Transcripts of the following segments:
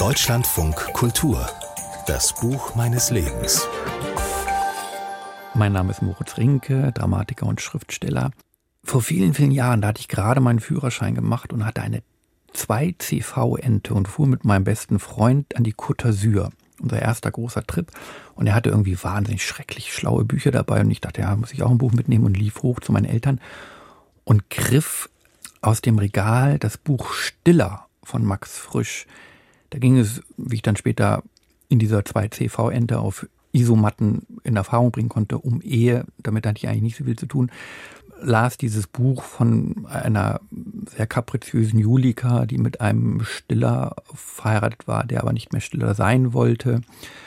Deutschlandfunk Kultur. Das Buch meines Lebens. Mein Name ist Moritz Rinke, Dramatiker und Schriftsteller. Vor vielen, vielen Jahren, da hatte ich gerade meinen Führerschein gemacht und hatte eine 2CV-Ente und fuhr mit meinem besten Freund an die Côte d'Azur. Unser erster großer Trip. Und er hatte irgendwie wahnsinnig schrecklich schlaue Bücher dabei. Und ich dachte, ja, muss ich auch ein Buch mitnehmen und lief hoch zu meinen Eltern und griff aus dem Regal das Buch Stiller von Max Frisch. Da ging es, wie ich dann später in dieser 2CV-Ente auf Isomatten in Erfahrung bringen konnte, um Ehe, damit hatte ich eigentlich nicht so viel zu tun, las dieses Buch von einer sehr kapriziösen Julika, die mit einem Stiller verheiratet war, der aber nicht mehr Stiller sein wollte.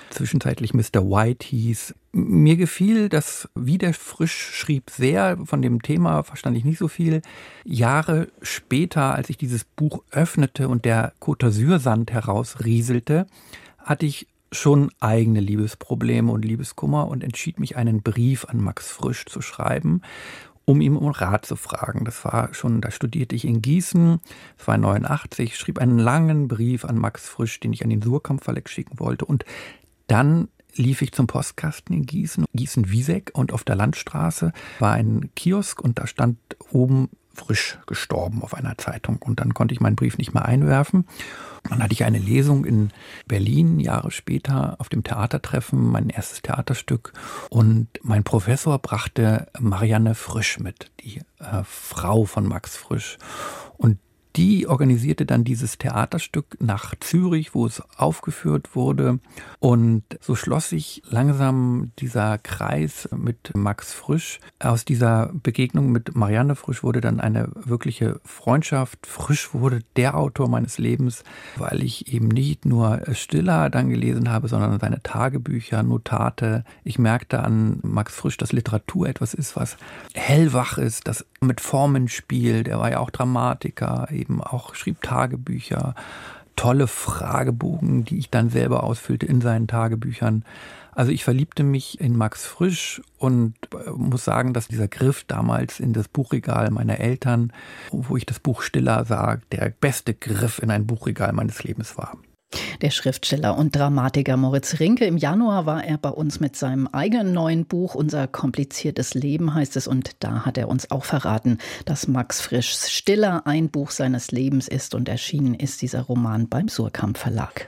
Zwischenzeitlich Mr. White hieß. Mir gefiel das Wieder frisch schrieb sehr. Von dem Thema verstand ich nicht so viel. Jahre später, als ich dieses Buch öffnete und der Côte d'Azur-Sand herausrieselte, hatte ich schon eigene Liebesprobleme und Liebeskummer und entschied mich, einen Brief an Max Frisch zu schreiben um ihm um Rat zu fragen. Das war schon, da studierte ich in Gießen, 89, schrieb einen langen Brief an Max Frisch, den ich an den Surkamp schicken wollte. Und dann lief ich zum Postkasten in Gießen, Gießen-Wieseck und auf der Landstraße war ein Kiosk und da stand oben frisch gestorben auf einer Zeitung. Und dann konnte ich meinen Brief nicht mehr einwerfen. Dann hatte ich eine Lesung in Berlin Jahre später auf dem Theatertreffen, mein erstes Theaterstück. Und mein Professor brachte Marianne Frisch mit, die äh, Frau von Max Frisch. Und die organisierte dann dieses Theaterstück nach Zürich, wo es aufgeführt wurde. Und so schloss sich langsam dieser Kreis mit Max Frisch. Aus dieser Begegnung mit Marianne Frisch wurde dann eine wirkliche Freundschaft. Frisch wurde der Autor meines Lebens, weil ich eben nicht nur Stiller dann gelesen habe, sondern seine Tagebücher, Notate. Ich merkte an Max Frisch, dass Literatur etwas ist, was hellwach ist, das mit Formen spielt. Er war ja auch Dramatiker, eben auch schrieb Tagebücher, tolle Fragebogen, die ich dann selber ausfüllte in seinen Tagebüchern. Also ich verliebte mich in Max Frisch und äh, muss sagen, dass dieser Griff damals in das Buchregal meiner Eltern, wo ich das Buch Stiller sah, der beste Griff in ein Buchregal meines Lebens war. Der Schriftsteller und Dramatiker Moritz Rinke. Im Januar war er bei uns mit seinem eigenen neuen Buch Unser kompliziertes Leben heißt es. Und da hat er uns auch verraten, dass Max Frischs Stiller ein Buch seines Lebens ist und erschienen ist dieser Roman beim Surkamp Verlag.